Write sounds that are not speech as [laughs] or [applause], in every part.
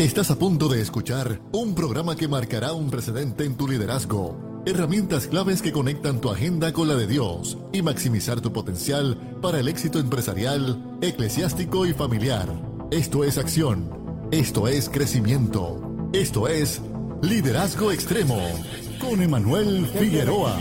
Estás a punto de escuchar un programa que marcará un precedente en tu liderazgo. Herramientas claves que conectan tu agenda con la de Dios y maximizar tu potencial para el éxito empresarial, eclesiástico y familiar. Esto es acción. Esto es crecimiento. Esto es Liderazgo Extremo con Emanuel Figueroa.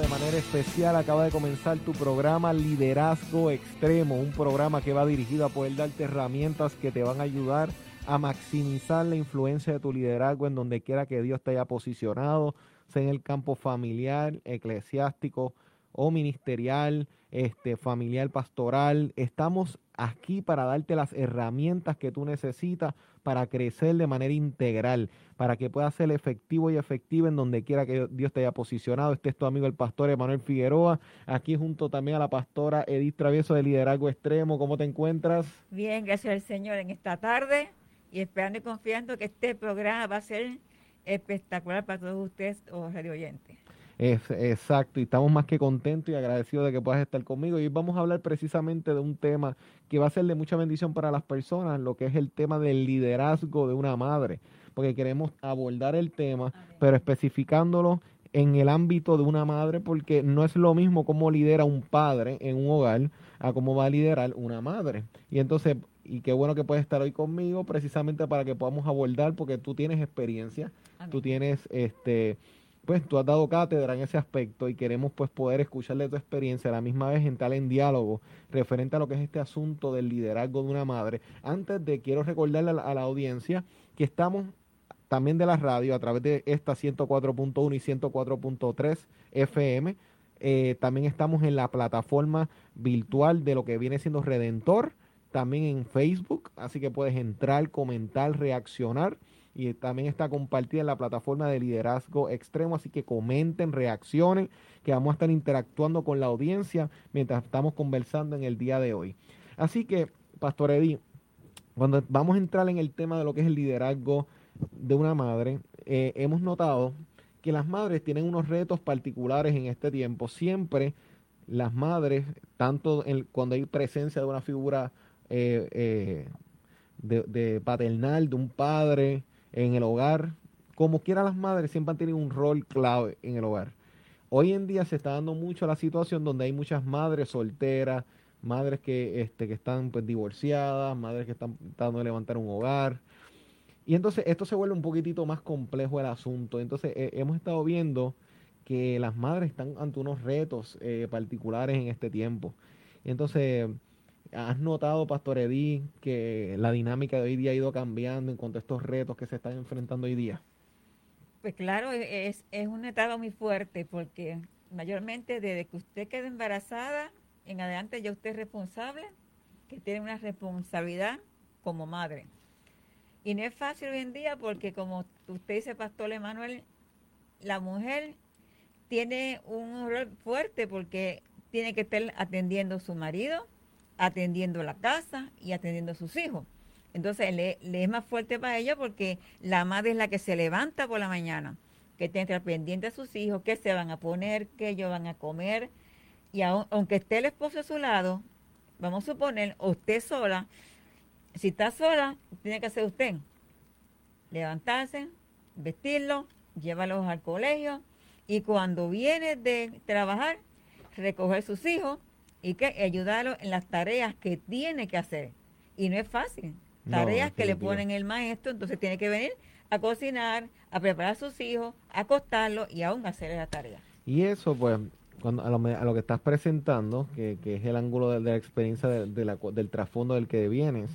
De manera especial acaba de comenzar tu programa Liderazgo Extremo, un programa que va dirigido a poder darte herramientas que te van a ayudar maximizar la influencia de tu liderazgo en donde quiera que Dios te haya posicionado, sea en el campo familiar, eclesiástico o ministerial, este, familiar, pastoral. Estamos aquí para darte las herramientas que tú necesitas para crecer de manera integral, para que puedas ser efectivo y efectiva en donde quiera que Dios te haya posicionado. Este es tu amigo el pastor Emanuel Figueroa, aquí junto también a la pastora Edith Travieso de Liderazgo Extremo. ¿Cómo te encuentras? Bien, gracias al Señor en esta tarde y esperando y confiando que este programa va a ser espectacular para todos ustedes, o radio oyentes. Es, exacto, y estamos más que contentos y agradecidos de que puedas estar conmigo. Y vamos a hablar precisamente de un tema que va a ser de mucha bendición para las personas, lo que es el tema del liderazgo de una madre, porque queremos abordar el tema, pero especificándolo en el ámbito de una madre, porque no es lo mismo cómo lidera un padre en un hogar a cómo va a liderar una madre. Y entonces y qué bueno que puedes estar hoy conmigo precisamente para que podamos abordar porque tú tienes experiencia, tú tienes este pues tú has dado cátedra en ese aspecto y queremos pues poder escucharle tu experiencia a la misma vez entrar en diálogo referente a lo que es este asunto del liderazgo de una madre. Antes de quiero recordarle a la, audiencia que estamos también de la radio a través de esta 104.1 y 104.3 FM. Eh, también estamos en la plataforma virtual de lo que viene siendo Redentor también en Facebook, así que puedes entrar, comentar, reaccionar y también está compartida en la plataforma de liderazgo extremo, así que comenten, reaccionen, que vamos a estar interactuando con la audiencia mientras estamos conversando en el día de hoy. Así que, Pastor Eddy, cuando vamos a entrar en el tema de lo que es el liderazgo de una madre, eh, hemos notado que las madres tienen unos retos particulares en este tiempo. Siempre las madres, tanto cuando hay presencia de una figura eh, eh, de, paternal, de un padre en el hogar. Como quiera las madres siempre han tenido un rol clave en el hogar. Hoy en día se está dando mucho la situación donde hay muchas madres solteras, madres que, este, que están pues, divorciadas, madres que están tratando de levantar un hogar. Y entonces esto se vuelve un poquitito más complejo el asunto. Entonces eh, hemos estado viendo que las madres están ante unos retos particulares en este tiempo. Entonces ¿Has notado, Pastor Edí, que la dinámica de hoy día ha ido cambiando en cuanto a estos retos que se están enfrentando hoy día? Pues claro, e-, es, es una etapa muy fuerte porque mayormente desde que usted queda embarazada, en adelante ya usted es responsable, que tiene una responsabilidad como madre. Y no es fácil hoy en día porque como usted dice, Pastor Emanuel, la mujer tiene un rol fuerte porque tiene que estar atendiendo a su marido, atendiendo la casa y atendiendo a sus hijos. Entonces le, es más fuerte para ella porque la madre es la que se levanta por la mañana, que tiene pendiente a sus hijos, qué se van a poner, qué ellos van a comer. Y aunque esté el esposo a su lado, vamos a suponer, usted sola, si está sola, tiene que hacer usted. Levantarse, vestirlo, llevarlos al colegio y cuando viene de trabajar, recoger sus hijos y que ayudarlo en las tareas que tiene que hacer. Y no es fácil. Tareas que le ponen el maestro, entonces tiene que venir a cocinar, a preparar a sus hijos, a acostarlos y aún hacer la tarea. Y eso, pues, cuando a, lo, que estás presentando, que, es el ángulo de, la experiencia del trasfondo del que vienes,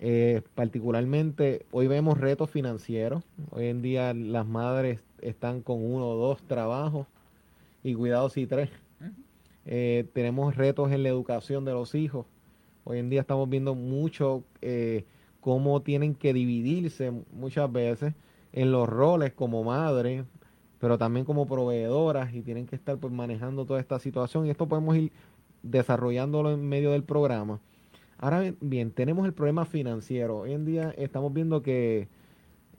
eh, particularmente hoy vemos retos financieros. Hoy en día las madres están con uno o dos trabajos y cuidado si tres. Eh, tenemos retos en la educación de los hijos. Hoy en día estamos viendo mucho eh, cómo tienen que dividirse muchas veces en los roles como madre, pero también como proveedoras y tienen que estar pues, manejando toda esta situación y esto podemos ir desarrollándolo en medio del programa. Ahora bien, tenemos el problema financiero. Hoy en día estamos viendo que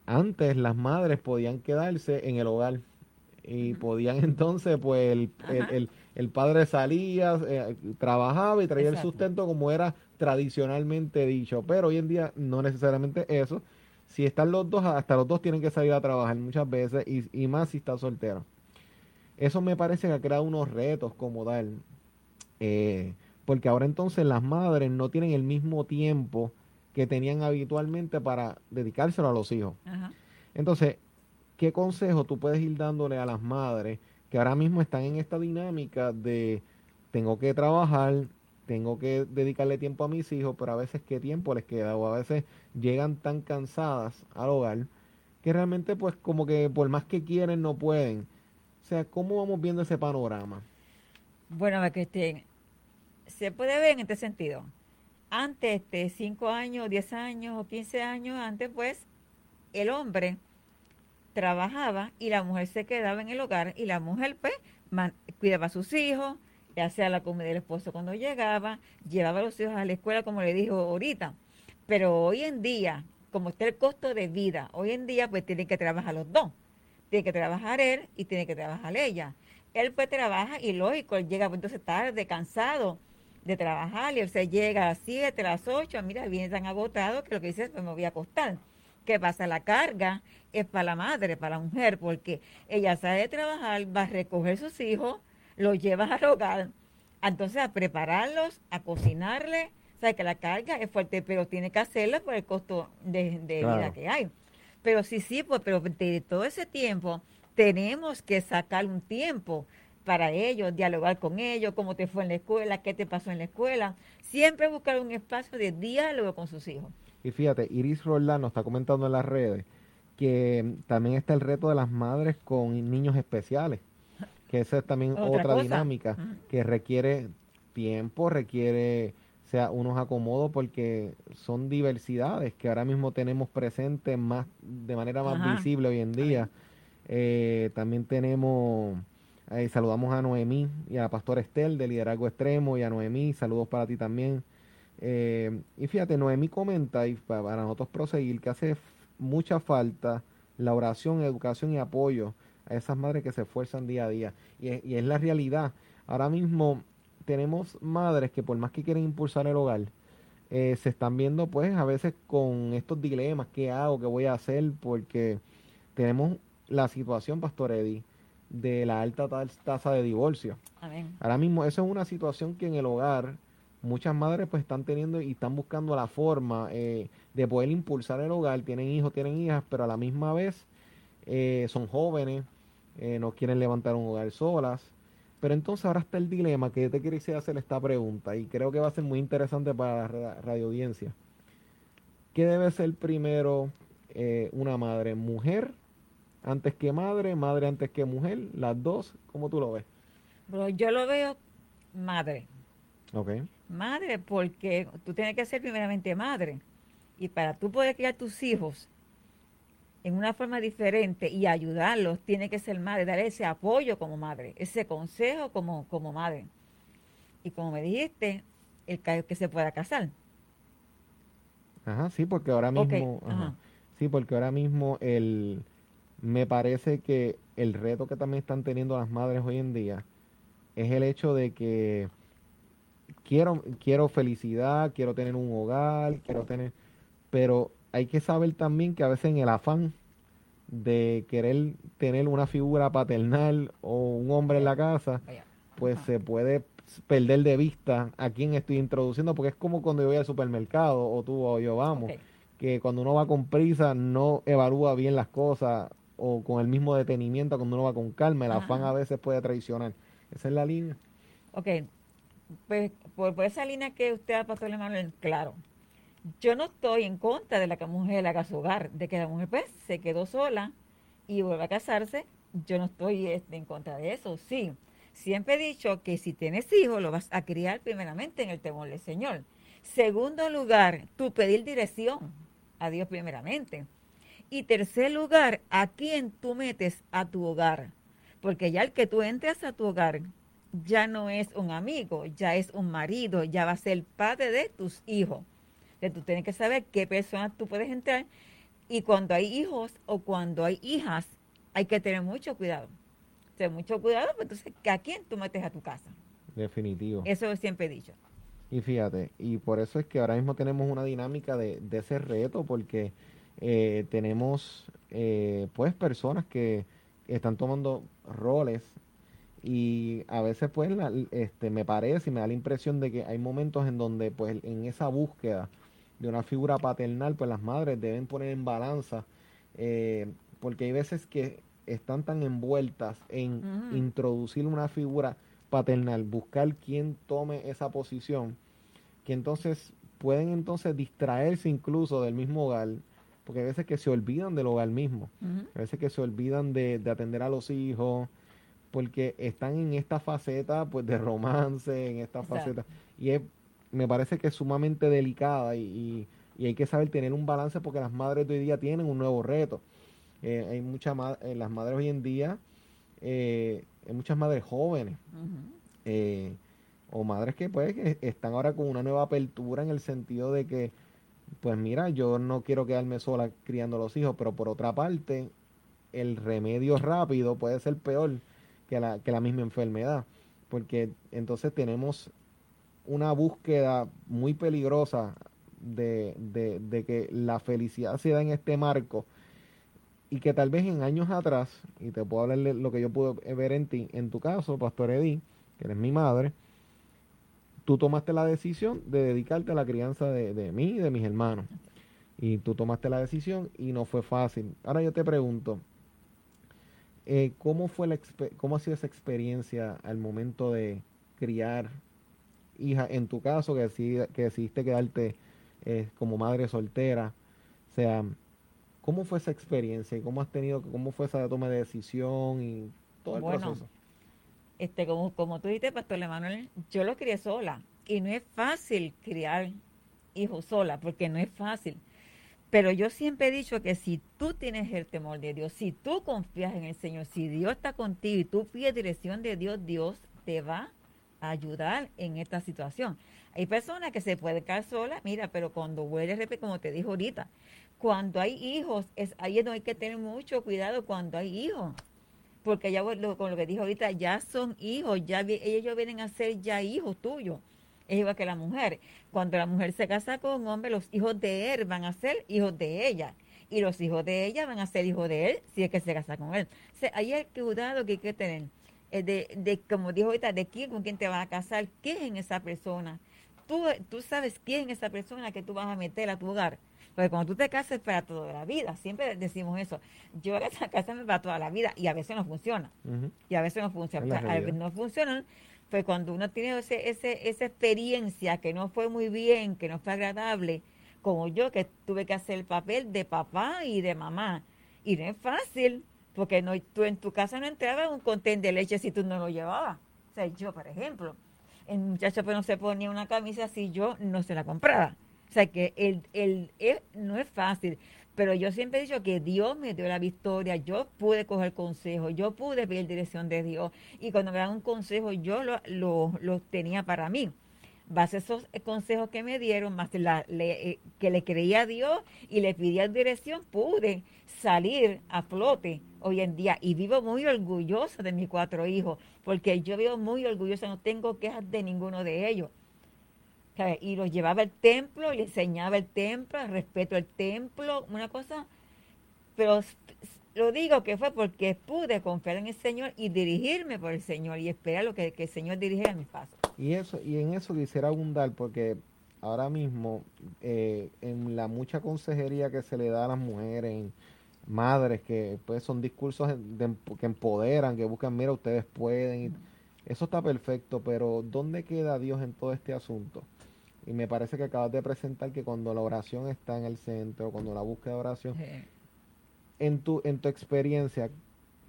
antes las madres podían quedarse en el hogar y podían [laughs] entonces pues el, el padre salía, eh, trabajaba y traía el sustento como era tradicionalmente dicho, pero hoy en día no necesariamente eso, si están los dos, hasta los dos tienen que salir a trabajar muchas veces y, y más si está soltero. Eso me parece que ha creado unos retos como tal. Eh, porque ahora entonces las madres no tienen el mismo tiempo que tenían habitualmente para dedicárselo a los hijos. Entonces, ¿qué consejo tú puedes ir dándole a las madres que ahora mismo están en esta dinámica de tengo que trabajar, tengo que dedicarle tiempo a mis hijos, pero a veces qué tiempo les queda o a veces llegan tan cansadas al hogar que realmente pues como que por más que quieren no pueden. O sea, ¿cómo vamos viendo ese panorama? Bueno, estén, se puede ver en este sentido. Antes de 5 años, 10 años o 15 años antes, pues el hombre trabajaba y la mujer se quedaba en el hogar y la mujer pues cuidaba a sus hijos, hacía la comida del esposo cuando llegaba, llevaba a los hijos a la escuela como le dijo ahorita. Pero hoy en día, como está el costo de vida, hoy en día pues tienen que trabajar los dos. Tiene que trabajar él y tiene que trabajar ella. Él pues trabaja y lógico, él llega pues, entonces tarde, cansado de trabajar y él se llega a las 7, a las 8, mira, viene tan agotado que lo que dice es pues me voy a acostar. ¿Qué pasa? La carga es para la madre, para la mujer, porque ella sale de trabajar, va a recoger sus hijos, los lleva al hogar, entonces a prepararlos, a cocinarle, sabe que la carga es fuerte, pero tiene que hacerlo por el costo de, vida que hay. Pero sí, sí, pues, pero de todo ese tiempo tenemos que sacar un tiempo para ellos, dialogar con ellos, cómo te fue en la escuela, qué te pasó en la escuela. Siempre buscar un espacio de diálogo con sus hijos. Y fíjate, Iris Roldán nos está comentando en las redes que también está el reto de las madres con niños especiales, que esa es también otra, dinámica que requiere tiempo, requiere sea unos acomodos porque son diversidades que ahora mismo tenemos presentes más de manera más visible hoy en día. Eh, también tenemos, eh, saludamos a Noemí y a la pastora Estel de Liderazgo Extremo y a Noemí, saludos para ti también. Eh, y fíjate, Noemí comenta, y para nosotros proseguir, que hace mucha falta la oración, educación y apoyo a esas madres que se esfuerzan día a día. Y es, y es la realidad. Ahora mismo tenemos madres que por más que quieren impulsar el hogar, eh, se están viendo pues a veces con estos dilemas, ¿qué hago? ¿Qué voy a hacer? Porque tenemos la situación, Pastor Eddie, de la alta tasa de divorcio. Ahora mismo eso es una situación que en el hogar muchas madres pues están teniendo y están buscando la forma eh, de poder impulsar el hogar, tienen hijos, tienen hijas, pero a la misma vez eh, son jóvenes, eh, no quieren levantar un hogar solas. Pero entonces ahora está el dilema que yo te quería hacer esta pregunta y creo que va a ser muy interesante para la radio audiencia. ¿Qué debe ser primero una madre? ¿Mujer antes que madre? ¿Madre antes que mujer? ¿Las dos? ¿Cómo tú lo ves? Bueno, yo lo veo madre. Ok. Madre, porque tú tienes que ser primeramente madre. Y para tú poder criar tus hijos en una forma diferente y ayudarlos, tiene que ser madre, dar ese apoyo como madre, ese consejo como, como madre. Y como me dijiste, el que se pueda casar. Ajá, sí, porque ahora mismo, sí, porque ahora mismo el, me parece que el reto que también están teniendo las madres hoy en día es el hecho de que quiero, quiero felicidad, quiero tener un hogar, quiero tener, pero hay que saber también que a veces en el afán de querer tener una figura paternal o un hombre en la casa, pues se puede perder de vista a quién estoy introduciendo, porque es como cuando yo voy al supermercado o tú o yo vamos, que cuando uno va con prisa no evalúa bien las cosas o con el mismo detenimiento cuando uno va con calma, el afán a veces puede traicionar. Esa es la línea. Ok, pues por, esa línea que usted ha pasado, Manuel, claro. Yo no estoy en contra de la que la mujer haga su hogar, de que la mujer pues se quedó sola y vuelva a casarse. Yo no estoy este, en contra de eso, sí. Siempre he dicho que si tienes hijos, lo vas a criar primeramente en el temor del Señor. Segundo lugar, tú pedir dirección a Dios primeramente. Y tercer lugar, a quién tú metes a tu hogar. Porque ya el que tú entres a tu hogar ya no es un amigo, ya es un marido, ya va a ser padre de tus hijos. Entonces, tú tienes que saber qué personas tú puedes entrar y cuando hay hijos o cuando hay hijas, hay que tener mucho cuidado. Tener mucho cuidado, pues entonces, ¿a quién tú metes a tu casa? Definitivo. Eso siempre he dicho. Y fíjate, y por eso es que ahora mismo tenemos una dinámica de, de ese reto, porque eh, tenemos eh, pues personas que están tomando roles y a veces pues este, me parece y me da la impresión de que hay momentos en donde pues en esa búsqueda de una figura paternal pues las madres deben poner en balanza eh, porque hay veces que están tan envueltas en introducir una figura paternal, buscar quién tome esa posición, que entonces pueden entonces distraerse incluso del mismo hogar, porque hay veces que se olvidan del hogar mismo, a veces que se olvidan de, atender a los hijos, porque están en esta faceta pues de romance, en esta faceta, y me parece que es sumamente delicada y, y, hay que saber tener un balance porque las madres de hoy día tienen un nuevo reto. Eh, hay muchas eh, las madres hoy en día, eh, hay muchas madres jóvenes o madres que pues están ahora con una nueva apertura en el sentido de que pues mira, yo no quiero quedarme sola criando a los hijos, pero por otra parte, el remedio rápido puede ser peor que la, que la misma enfermedad, porque entonces tenemos una búsqueda muy peligrosa de, de, de que la felicidad se da en este marco y que tal vez en años atrás, y te puedo hablar de lo que yo pude ver en ti, en tu caso, Pastor Edí, que eres mi madre, tú tomaste la decisión de dedicarte a la crianza de, mí y de mis hermanos. Y tú tomaste la decisión y no fue fácil. Ahora yo te pregunto, eh, ¿cómo, fue la ¿cómo ha sido esa experiencia al momento de criar hija? En tu caso, que, que decidiste quedarte eh, como madre soltera. O sea, ¿Cómo fue esa experiencia y cómo has tenido, cómo fue esa toma de decisión y todo el proceso? Este, como, como tú dijiste, Pastor Emanuel, yo lo crié sola y no es fácil criar hijos sola porque no es fácil. Pero yo siempre he dicho que si tú tienes el temor de Dios, si tú confías en el Señor, si Dios está contigo y tú pides dirección de Dios, Dios te va a ayudar en esta situación. Hay personas que se pueden quedar solas, mira, pero cuando huele, como te dijo ahorita, cuando hay hijos, es ahí es donde hay que tener mucho cuidado cuando hay hijos. Porque ya con lo que dijo ahorita, ya son hijos, ya ellos vienen a ser ya hijos tuyos. Es igual que la mujer. Cuando la mujer se casa con un hombre, los hijos de él van a ser hijos de ella. Y los hijos de ella van a ser hijos de él si es que se casa con él. O sea, ahí el cuidado que hay que tener. Eh, de, de, como dijo ahorita, de quién, con quién te vas a casar, qué es en esa persona. Tú, tú sabes quién es esa persona que tú vas a meter a tu hogar porque cuando tú te casas para toda la vida, siempre decimos eso. Yo voy [laughs] a casarme para toda la vida y a veces no funciona. Y a veces no funciona. A veces no funcionan. Pues cuando uno tiene ese, ese, esa experiencia que no fue muy bien, que no fue agradable, como yo que tuve que hacer el papel de papá y de mamá. Y no es fácil, porque no, tú en tu casa no entraba un contén de leche si tú no lo llevabas. O sea, yo, por ejemplo, el muchacho pues no se ponía una camisa si yo no se la compraba. O sea que el, el, no es fácil, pero yo siempre he dicho que Dios me dio la victoria, yo pude coger consejo, yo pude pedir dirección de Dios y cuando me dan un consejo yo lo, lo, tenía para mí. Base esos consejos que me dieron, más la, eh, que le creía a Dios y le pedía dirección, pude salir a flote hoy en día y vivo muy orgullosa de mis cuatro hijos, porque yo vivo muy orgullosa, no tengo quejas de ninguno de ellos y los llevaba al templo, y le enseñaba el templo, el respeto al templo, una cosa, pero lo digo que fue porque pude confiar en el Señor y dirigirme por el Señor y esperar lo que, el Señor dirigiera mis pasos. Y eso y en eso quisiera abundar porque ahora mismo eh, en la mucha consejería que se le da a las mujeres, madres que pues son discursos que empoderan, que buscan, mira, ustedes pueden, eso está perfecto, pero ¿dónde queda Dios en todo este asunto? Y me parece que acabas de presentar que cuando la oración está en el centro, cuando la búsqueda de oración, en, tu, en tu experiencia,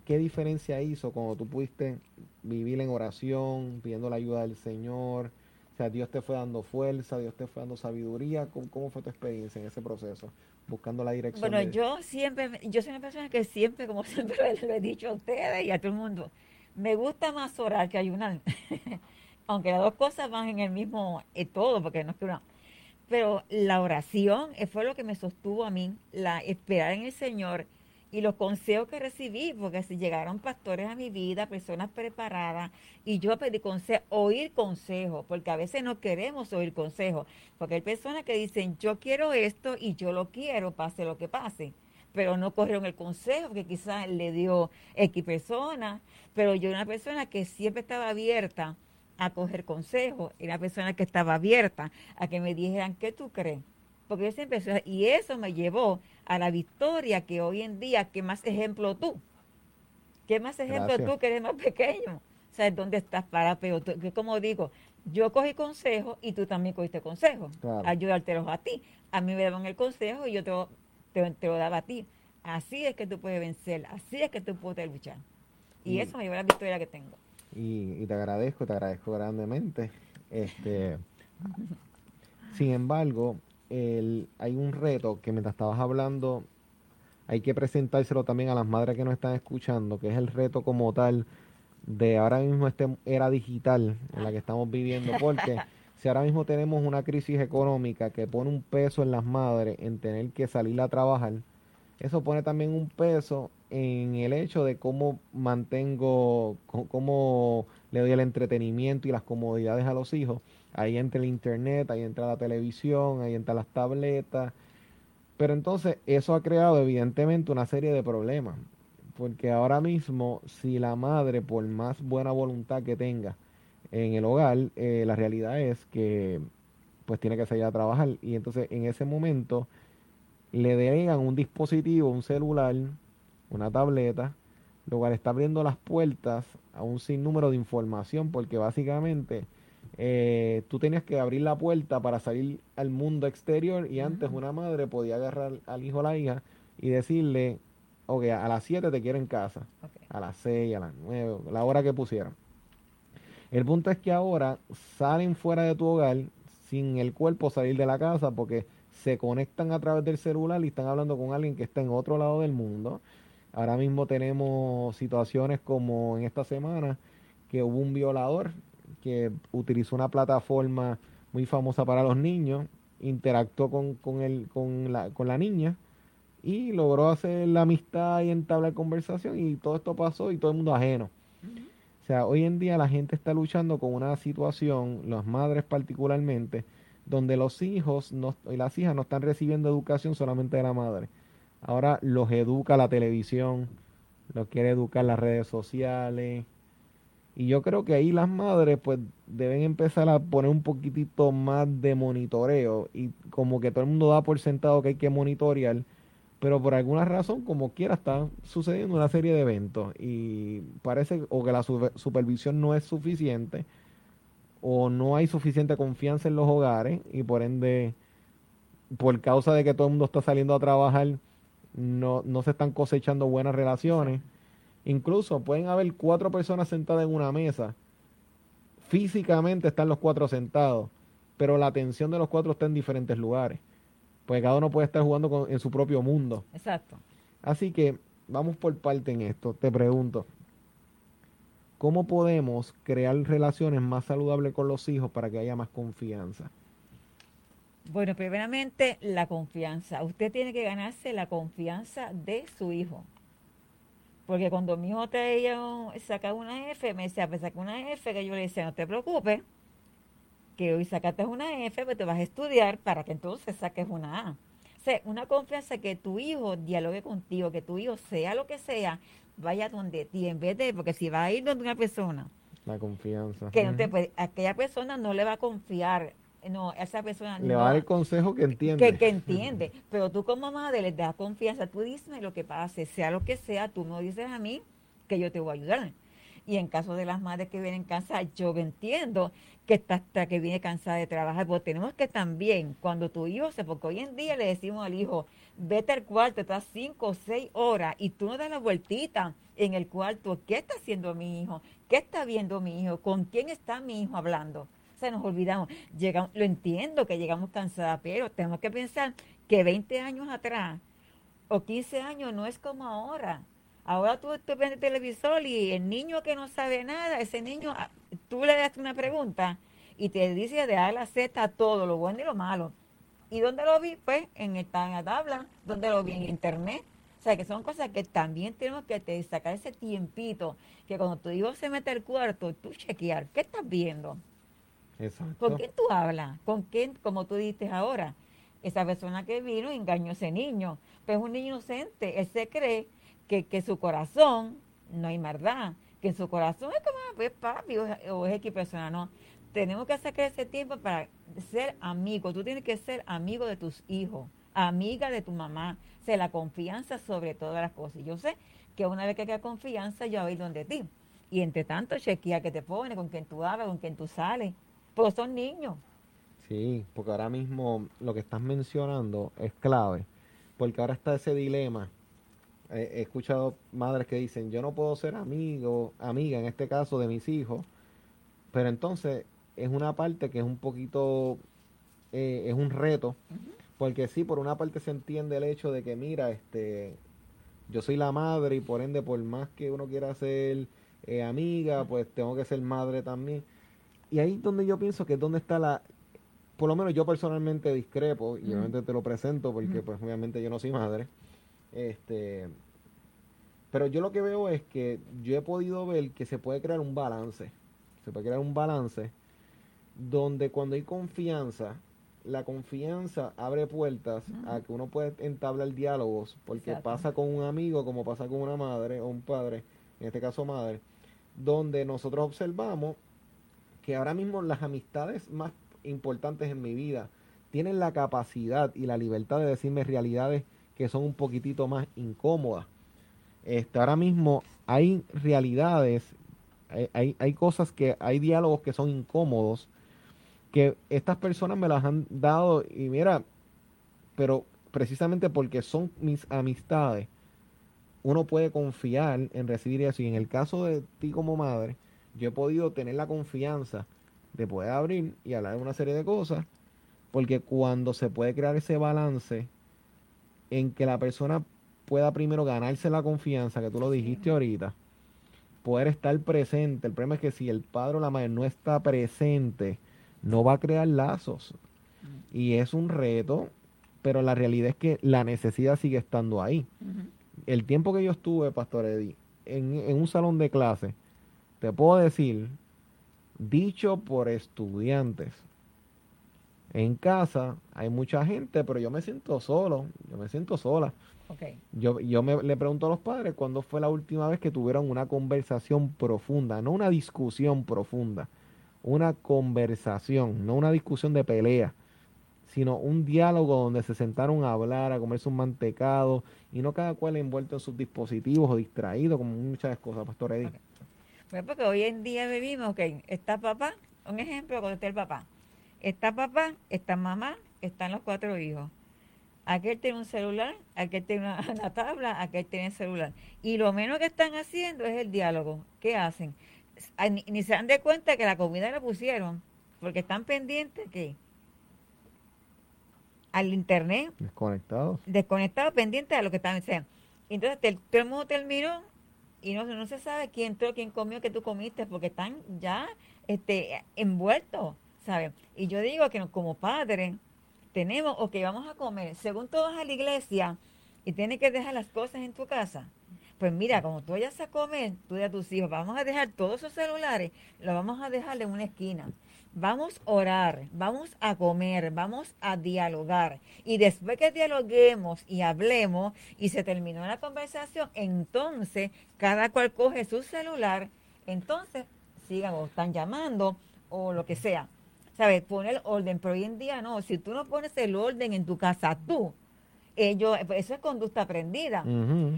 ¿qué diferencia hizo cuando tú pudiste vivir en oración, pidiendo la ayuda del Señor? O sea, Dios te fue dando fuerza, Dios te fue dando sabiduría. ¿Cómo, fue tu experiencia en ese proceso? Buscando la dirección. Bueno, yo siempre, yo soy una persona que siempre, como [laughs] siempre lo he dicho a ustedes y a todo el mundo, me gusta más orar que ayunar. [laughs] aunque las dos cosas van en el mismo eh, todo, porque no es que una... Pero la oración fue lo que me sostuvo a mí, la esperar en el Señor y los consejos que recibí, porque si llegaron pastores a mi vida, personas preparadas, y yo pedí consejo, oír consejos, porque a veces no queremos oír consejos, porque hay personas que dicen, yo quiero esto y yo lo quiero, pase lo que pase, pero no cogieron el consejo que quizás le dio X persona, pero yo una persona que siempre estaba abierta a coger consejos, una persona que estaba abierta a que me dijeran, ¿qué tú crees? Porque yo siempre, y eso me llevó a la victoria que hoy en día, ¿qué más ejemplo tú? ¿Qué más ejemplo tú que eres más pequeño? O sea, ¿dónde estás para peor? Como digo, yo cogí consejo y tú también cogiste consejo. Ayudártelos a ti. A mí me daban el consejo y yo te, te, lo daba a ti. Así es que tú puedes vencer, así es que tú puedes luchar. Y, eso me lleva a la victoria que tengo. Y, y, te agradezco, te agradezco grandemente. Este, sin embargo, hay un reto que mientras estabas hablando hay que presentárselo también a las madres que nos están escuchando, que es el reto como tal de ahora mismo esta era digital en la que estamos viviendo, porque [laughs] si ahora mismo tenemos una crisis económica que pone un peso en las madres en tener que salir a trabajar, eso pone también un peso en el hecho de cómo mantengo, cómo le doy el entretenimiento y las comodidades a los hijos Ahí entra el internet, ahí entra la televisión, ahí entra las tabletas. Pero entonces eso ha creado evidentemente una serie de problemas. Porque ahora mismo, si la madre, por más buena voluntad que tenga en el hogar, eh, la realidad es que pues tiene que salir a trabajar. Y entonces en ese momento le delegan un dispositivo, un celular, una tableta, lo cual está abriendo las puertas a un sinnúmero de información, porque básicamente eh, tú tenías que abrir la puerta para salir al mundo exterior y antes una madre podía agarrar al hijo o la hija y decirle, ok, a las 7 te quiero en casa, a las 6, a las 9, la hora que pusieran. El punto es que ahora salen fuera de tu hogar sin el cuerpo salir de la casa porque se conectan a través del celular y están hablando con alguien que está en otro lado del mundo. Ahora mismo tenemos situaciones como en esta semana que hubo un violador que utilizó una plataforma muy famosa para los niños, interactuó con, con, el, con, la, con la niña y logró hacer la amistad y entablar conversación y todo esto pasó y todo el mundo ajeno. O sea, hoy en día la gente está luchando con una situación, las madres particularmente, donde los hijos no, y las hijas no están recibiendo educación solamente de la madre. Ahora los educa la televisión, los quiere educar las redes sociales, y yo creo que ahí las madres pues deben empezar a poner un poquitito más de monitoreo. Y como que todo el mundo da por sentado que hay que monitorear, pero por alguna razón como quiera está sucediendo una serie de eventos. Y parece o que la supervisión no es suficiente o no hay suficiente confianza en los hogares y por ende por causa de que todo el mundo está saliendo a trabajar no, no se están cosechando buenas relaciones Incluso pueden haber cuatro personas sentadas en una mesa. Físicamente están los cuatro sentados, pero la atención de los cuatro está en diferentes lugares. Pues cada uno puede estar jugando en su propio mundo. Exacto. Así que vamos por parte en esto. Te pregunto, ¿cómo podemos crear relaciones más saludables con los hijos para que haya más confianza? Bueno, primeramente la confianza. Usted tiene que ganarse la confianza de su hijo. Porque cuando mi hijo te saca una F, me decía, pues saca una F, que yo le decía, no te preocupes, que hoy sacaste una F, pues te vas a estudiar para que entonces saques una A. O sea, una confianza que tu hijo dialogue contigo, que tu hijo sea lo que sea, vaya donde ti, en vez de, porque si va a ir donde una persona. La confianza. Que no te, pues, aquella persona no le va a confiar no, esa persona le va a dar el consejo que entiende. Que, entiende. Pero tú como madre le das confianza. Tú dices lo que pase, sea lo que sea, tú me dices a mí que yo te voy a ayudar. Y en caso de las madres que vienen cansadas, yo entiendo que está hasta que viene cansada de trabajar, porque tenemos que también, cuando tu hijo se, porque hoy en día le decimos al hijo, vete al cuarto, estás cinco o seis horas y tú no das la vueltita en el cuarto, ¿qué está haciendo mi hijo? ¿Qué está viendo mi hijo? ¿Con quién está mi hijo hablando? Se nos olvidamos. Llegamos, lo entiendo que llegamos cansadas, pero tenemos que pensar que 20 años atrás o 15 años no es como ahora. Ahora tú, tú ves el televisor y el niño que no sabe nada, ese niño, ah, tú le das una pregunta y te dice de A la Z todo, lo bueno y lo malo. ¿Y dónde lo vi? Pues en, esta, tabla, donde lo vi en internet. O sea, que son cosas que también tenemos que te sacar ese tiempito, que cuando tu hijo se mete al cuarto, tú chequear, ¿qué estás viendo? ¿Con quién tú hablas? ¿Con quién, como tú dices ahora? Esa persona que vino engañó a ese niño. Pues es un niño inocente. Él se cree que, que su corazón no hay maldad. Que en su corazón es como, pues papi o, o es X persona. No. Tenemos que sacar ese tiempo para ser amigos. Tú tienes que ser amigo de tus hijos, amiga de tu mamá. O sea, la confianza sobre todas las cosas. Yo sé que una vez que haya confianza, yo voy donde ti. Y entre tanto, chequea que te pone, con quien tú hablas, con quien tú sales. Porque son niños. Sí, porque ahora mismo lo que estás mencionando es clave, porque ahora está ese dilema. He escuchado madres que dicen, yo no puedo ser amigo, amiga en este caso de mis hijos, pero entonces es una parte que es un poquito, eh, es un reto, porque sí, por una parte se entiende el hecho de que, mira, este, yo soy la madre y por ende, por más que uno quiera ser eh, amiga, pues tengo que ser madre también. Y ahí es donde yo pienso que es donde está la, por lo menos yo personalmente discrepo, y obviamente te lo presento porque pues obviamente yo no soy madre. Este, pero yo lo que veo es que yo he podido ver que se puede crear un balance. Se puede crear un balance donde cuando hay confianza, la confianza abre puertas a que uno puede entablar diálogos, porque Exacto. pasa con un amigo como pasa con una madre o un padre, en este caso madre, donde nosotros observamos que ahora mismo las amistades más importantes en mi vida tienen la capacidad y la libertad de decirme realidades que son un poquitito más incómodas. Este, ahora mismo hay realidades, hay, hay, hay cosas que, hay diálogos que son incómodos, que estas personas me las han dado y mira, pero precisamente porque son mis amistades, uno puede confiar en recibir eso. Y en el caso de ti como madre, yo he podido tener la confianza de poder abrir y hablar de una serie de cosas, porque cuando se puede crear ese balance en que la persona pueda primero ganarse la confianza, que tú lo dijiste ahorita, poder estar presente. El problema es que si el padre o la madre no está presente, no va a crear lazos. Y es un reto, pero la realidad es que la necesidad sigue estando ahí. El tiempo que yo estuve, Pastor Eddie, en, en un salón de clase, te puedo decir, dicho por estudiantes, en casa hay mucha gente, pero yo me siento solo, yo me siento sola. Ok. Yo, yo me, le pregunto a los padres cuándo fue la última vez que tuvieron una conversación profunda, no una discusión profunda, una conversación, no una discusión de pelea, sino un diálogo donde se sentaron a hablar, a comerse un mantecado y no cada cual envuelto en sus dispositivos o distraído, como muchas cosas, Pastor Eddie. Pues porque hoy en día vivimos, ok, está papá, un ejemplo cuando está el papá. Está papá, está mamá, están los cuatro hijos. Aquel tiene un celular, aquel tiene una, [laughs] una tabla, aquel tiene el celular. Y lo menos que están haciendo es el diálogo. ¿Qué hacen? Ah, Ni, ni se dan de cuenta que la comida la pusieron, porque están pendientes que al internet, Desconectados. desconectados, pendientes a lo que están haciendo. Entonces todo el mundo terminó y no, no se sabe quién entró, quién comió, qué tú comiste, porque están ya este, envueltos, ¿sabes? Y yo digo que como padre tenemos, o que vamos a comer, según tú vas a la iglesia y tienes que dejar las cosas en tu casa, pues mira, como tú vayas a comer, tú y a tus hijos, vamos a dejar todos esos celulares, los vamos a dejar en una esquina. Vamos a orar, vamos a comer, vamos a dialogar. Y después que dialoguemos y hablemos y se terminó la conversación, entonces cada cual coge su celular, entonces sigan o están llamando o lo que sea. ¿Sabes? Poner orden, pero hoy en día no. Si tú no pones el orden en tu casa, tú, ellos, eso es conducta aprendida.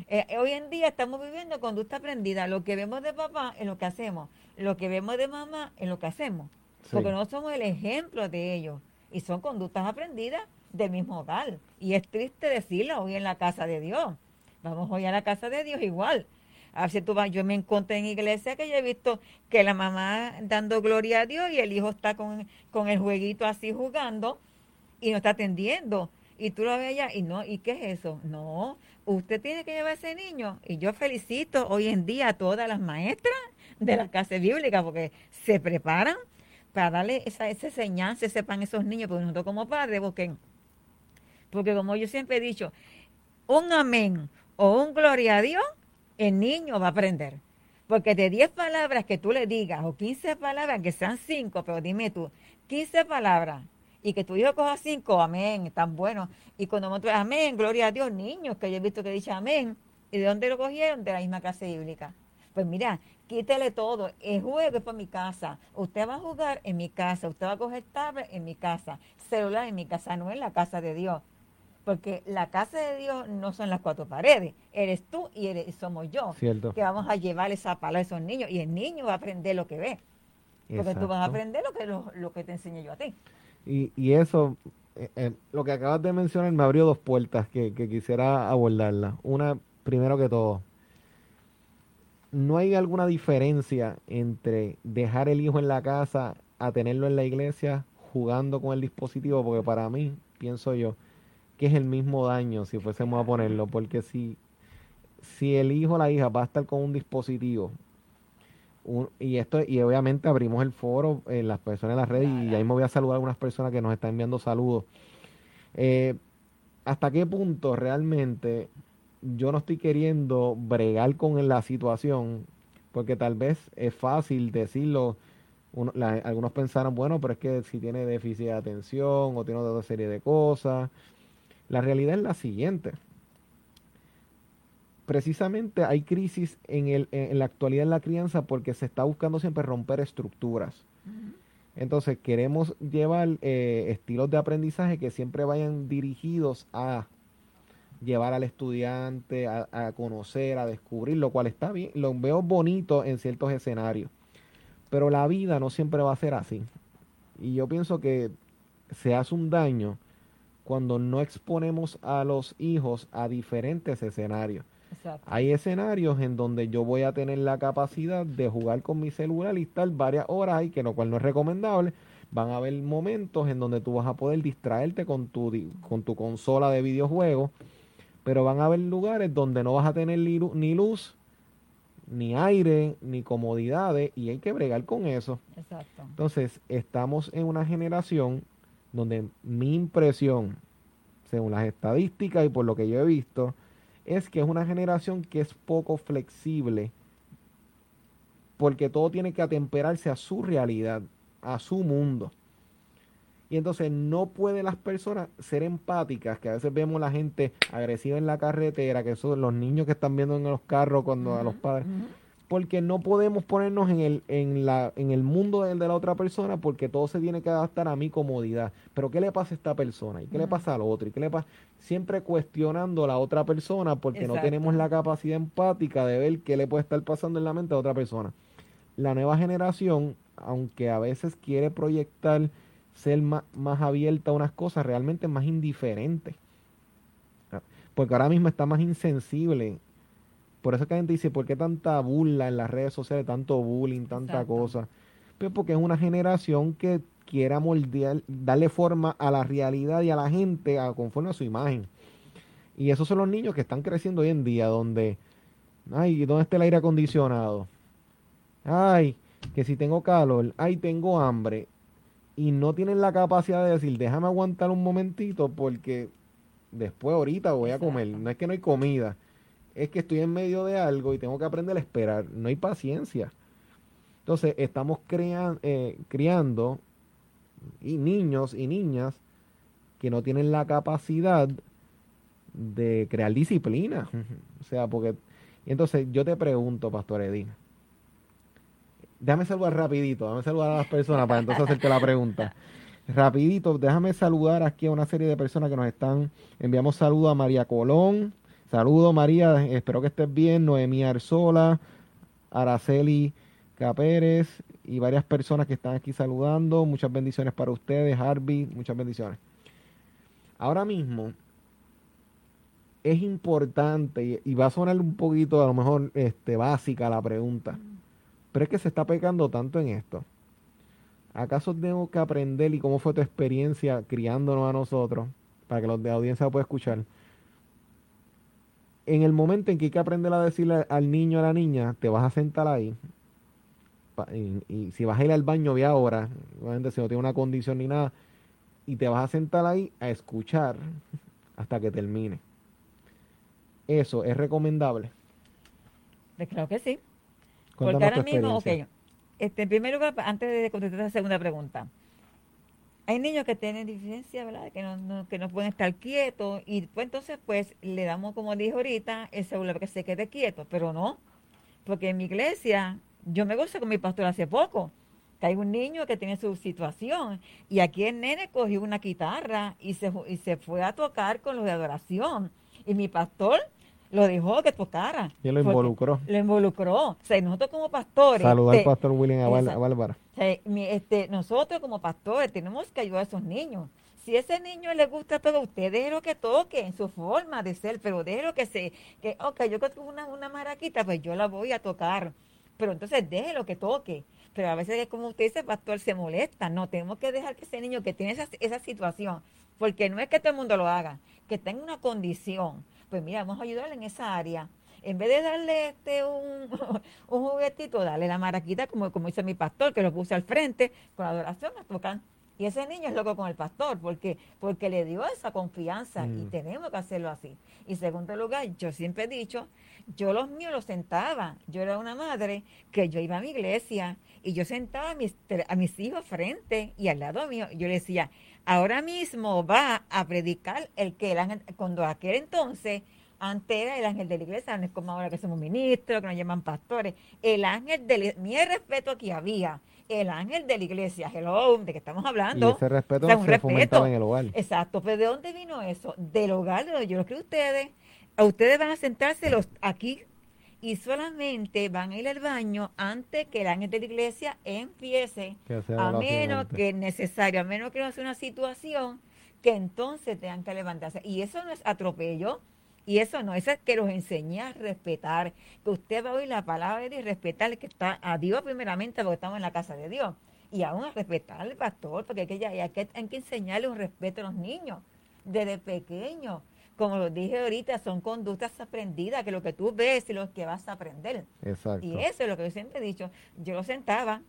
Eh, hoy en día estamos viviendo conducta aprendida. Lo que vemos de papá es lo que hacemos. Lo que vemos de mamá es lo que hacemos. Porque no somos el ejemplo de ellos. Y son conductas aprendidas del mismo hogar. Y es triste decirlo hoy en la casa de Dios. Vamos hoy a la casa de Dios igual. A si tú vas, yo me encontré en iglesia que yo he visto que la mamá dando gloria a Dios y el hijo está con, con el jueguito así jugando y no está atendiendo. Y tú lo ves allá y no, ¿y qué es eso? No, usted tiene que llevar a ese niño. Y yo felicito hoy en día a todas las maestras de la clase bíblica porque se preparan para darle esa, esa enseñanza, sepan esos niños, porque nosotros como padres, porque, porque como yo siempre he dicho, un amén, o un gloria a Dios, el niño va a aprender. Porque de 10 palabras que tú le digas, o 15 palabras, que sean 5, pero dime tú, 15 palabras, y que tu hijo coja 5, amén, tan bueno. Y cuando nosotros, amén, gloria a Dios, niños, que yo he visto que dice amén, ¿y de dónde lo cogieron? De la misma clase bíblica. Pues mira, quítele todo, el juego es para mi casa, usted va a jugar en mi casa, usted va a coger tablet en mi casa, celular en mi casa, no en la casa de Dios. Porque la casa de Dios no son las cuatro paredes, eres tú y eres, somos yo. Cierto. Que vamos a llevar esa palabra a esos niños y el niño va a aprender lo que ve. Porque tú vas a aprender lo que, lo, lo que te enseñé yo a ti. Y, y eso, eh, eh, lo que acabas de mencionar me abrió dos puertas que, que quisiera abordarla. Una, primero que todo, ¿no hay alguna diferencia entre dejar el hijo en la casa a tenerlo en la iglesia jugando con el dispositivo? Porque para mí, pienso yo, que es el mismo daño si fuésemos a ponerlo, porque si, si el hijo o la hija va a estar con un dispositivo, y esto y obviamente abrimos el foro en las personas en las redes y ahí me voy a saludar a algunas personas que nos están enviando saludos. Eh, ¿Hasta qué punto realmente yo no estoy queriendo bregar con la situación? Porque tal vez es fácil decirlo. uno- la- algunos pensaron, bueno, pero es que si tiene déficit de atención o tiene otra serie de cosas. La realidad es la siguiente precisamente hay crisis en, el, en la actualidad en la crianza porque se está buscando siempre romper estructuras. Entonces queremos llevar eh, estilos de aprendizaje que siempre vayan dirigidos a llevar al estudiante a, a conocer, a descubrir, lo cual está bien, lo veo bonito en ciertos escenarios. Pero la vida no siempre va a ser así. Y yo pienso que se hace un daño cuando no exponemos a los hijos a diferentes escenarios. Exacto. Hay escenarios en donde yo voy a tener la capacidad de jugar con mi celular y estar varias horas ahí, que lo cual no es recomendable. Van a haber momentos en donde tú vas a poder distraerte con tu, con tu consola de videojuegos, pero van a haber lugares donde no vas a tener ni lu- ni luz, ni aire, ni comodidades, y hay que bregar con eso. Exacto. Entonces, estamos en una generación donde mi impresión, según las estadísticas y por lo que yo he visto, es que es una generación que es poco flexible porque todo tiene que atemperarse a su realidad, a su mundo. Y entonces no pueden las personas ser empáticas, que a veces vemos la gente agresiva en la carretera, que son los niños que están viendo en los carros cuando a los padres porque no podemos ponernos en el, en la, en el mundo del de la otra persona porque todo se tiene que adaptar a mi comodidad. Pero ¿qué le pasa a esta persona? ¿Y qué le pasa al otro? ¿Y qué le pasa? Siempre cuestionando a la otra persona porque no tenemos la capacidad empática de ver qué le puede estar pasando en la mente a otra persona. La nueva generación, aunque a veces quiere proyectar ser ma- más, abierta a unas cosas, realmente más indiferente. Porque ahora mismo está más insensible por eso que la gente dice, ¿por qué tanta burla en las redes sociales, tanto bullying, tanta Exacto. cosa? Pues porque es una generación que quiera moldear, darle forma a la realidad y a la gente a, conforme a su imagen. Y esos son los niños que están creciendo hoy en día, donde, ay, ¿dónde está el aire acondicionado? Ay, que si tengo calor, ay, tengo hambre. Y no tienen la capacidad de decir, déjame aguantar un momentito porque después ahorita voy a comer. No es que no hay comida, es que estoy en medio de algo y tengo que aprender a esperar. No hay paciencia. Entonces, estamos crean- eh, criando y niños y niñas que no tienen la capacidad de crear disciplina. O sea, porque... Entonces yo te pregunto, Pastor Edín, déjame saludar rapidito, déjame saludar a las personas para entonces hacerte la pregunta. Rapidito, déjame saludar aquí a una serie de personas que nos están, enviamos saludo a María Colón, saludo María, espero que estés bien, Noemí Arzola, Araceli Capérez y varias personas que están aquí saludando, muchas bendiciones para ustedes, Harvey, muchas bendiciones. Ahora mismo es importante y va a sonar un poquito a lo mejor este, básica la pregunta, pero es que se está pecando tanto en esto. ¿Acaso tengo que aprender y cómo fue tu experiencia criándonos a nosotros, para que los de audiencia puedan escuchar? En el momento en que hay que aprender a decirle al niño o a la niña, te vas a sentar ahí, y si vas a ir al baño, ve ahora, obviamente si no tiene una condición ni nada, y te vas a sentar ahí a escuchar hasta que termine. eso es recomendable. Pues claro que sí. Cuéntanos Porque ahora tu mismo, ok, este, en primer lugar, antes de contestar la segunda pregunta, hay niños que tienen deficiencia, ¿verdad? Que no, no- que no pueden estar quietos y pues entonces pues le damos, como dije ahorita, el celular para que se quede quieto, pero no, porque en mi iglesia, yo me gozo con mi pastor hace poco, que hay un niño que tiene su situación y aquí el nene cogió una guitarra y se, y se fue a tocar con los de adoración y mi pastor lo dejó que tocara. Y lo involucró. lo involucró. O sea, nosotros como pastores. Saludar al te- pastor William a, a Bárbara. o sea, mi- este, nosotros como pastores tenemos que ayudar a esos niños. Si ese niño le gusta todo, usted déjelo que toque en su forma de ser, pero déjelo que se, que, ok, yo tengo una, una maraquita, pues yo la voy a tocar. Pero entonces déjelo que toque. Pero a veces, como usted dice, pastor, se molesta. No, tenemos que dejar que ese niño que tiene esa, esa situación, porque no es que todo el mundo lo haga, que tenga una condición. Pues mira, vamos a ayudarle en esa área. En vez de darle este un, [laughs] un juguetito, darle la maraquita, como, como dice mi pastor, que lo puse al frente, con adoración a tocar. Y ese niño es loco con el pastor, porque, porque le dio esa confianza y Mm. tenemos que hacerlo así. Y segundo lugar, yo siempre he dicho, yo los míos los sentaba. Yo era una madre que yo iba a mi iglesia y yo sentaba a mis, a mis hijos frente y al lado mío. Yo le decía, ahora mismo va a predicar el que el ángel, cuando aquel entonces, antes era el ángel de la iglesia, no es como ahora que somos ministros, que nos llaman pastores. El ángel de mi respeto que había, el ángel de la iglesia, hello, de que estamos Y hablando. ese respeto O sea, un se respeto. fomentaba en el hogar. Exacto, pero ¿de dónde vino eso? Del hogar de donde yo lo creo ustedes. A ustedes van a sentarse los aquí y solamente van a ir al baño antes que el ángel de la iglesia empiece, a menos que es necesario, a menos que no sea una situación que entonces tengan que levantarse. Y eso no es atropello, y eso no, eso es que los enseñé a respetar, que usted va a oír la palabra de Dios y respetar que está a Dios primeramente porque estamos en la casa de Dios. Y aún a respetar al pastor, porque hay que, hay que, hay que enseñarle un respeto a los niños desde pequeños. Como lo dije ahorita, son conductas aprendidas, que lo que tú ves y lo que vas a aprender. Exacto. Y eso es lo que yo siempre he dicho. Yo lo sentaba,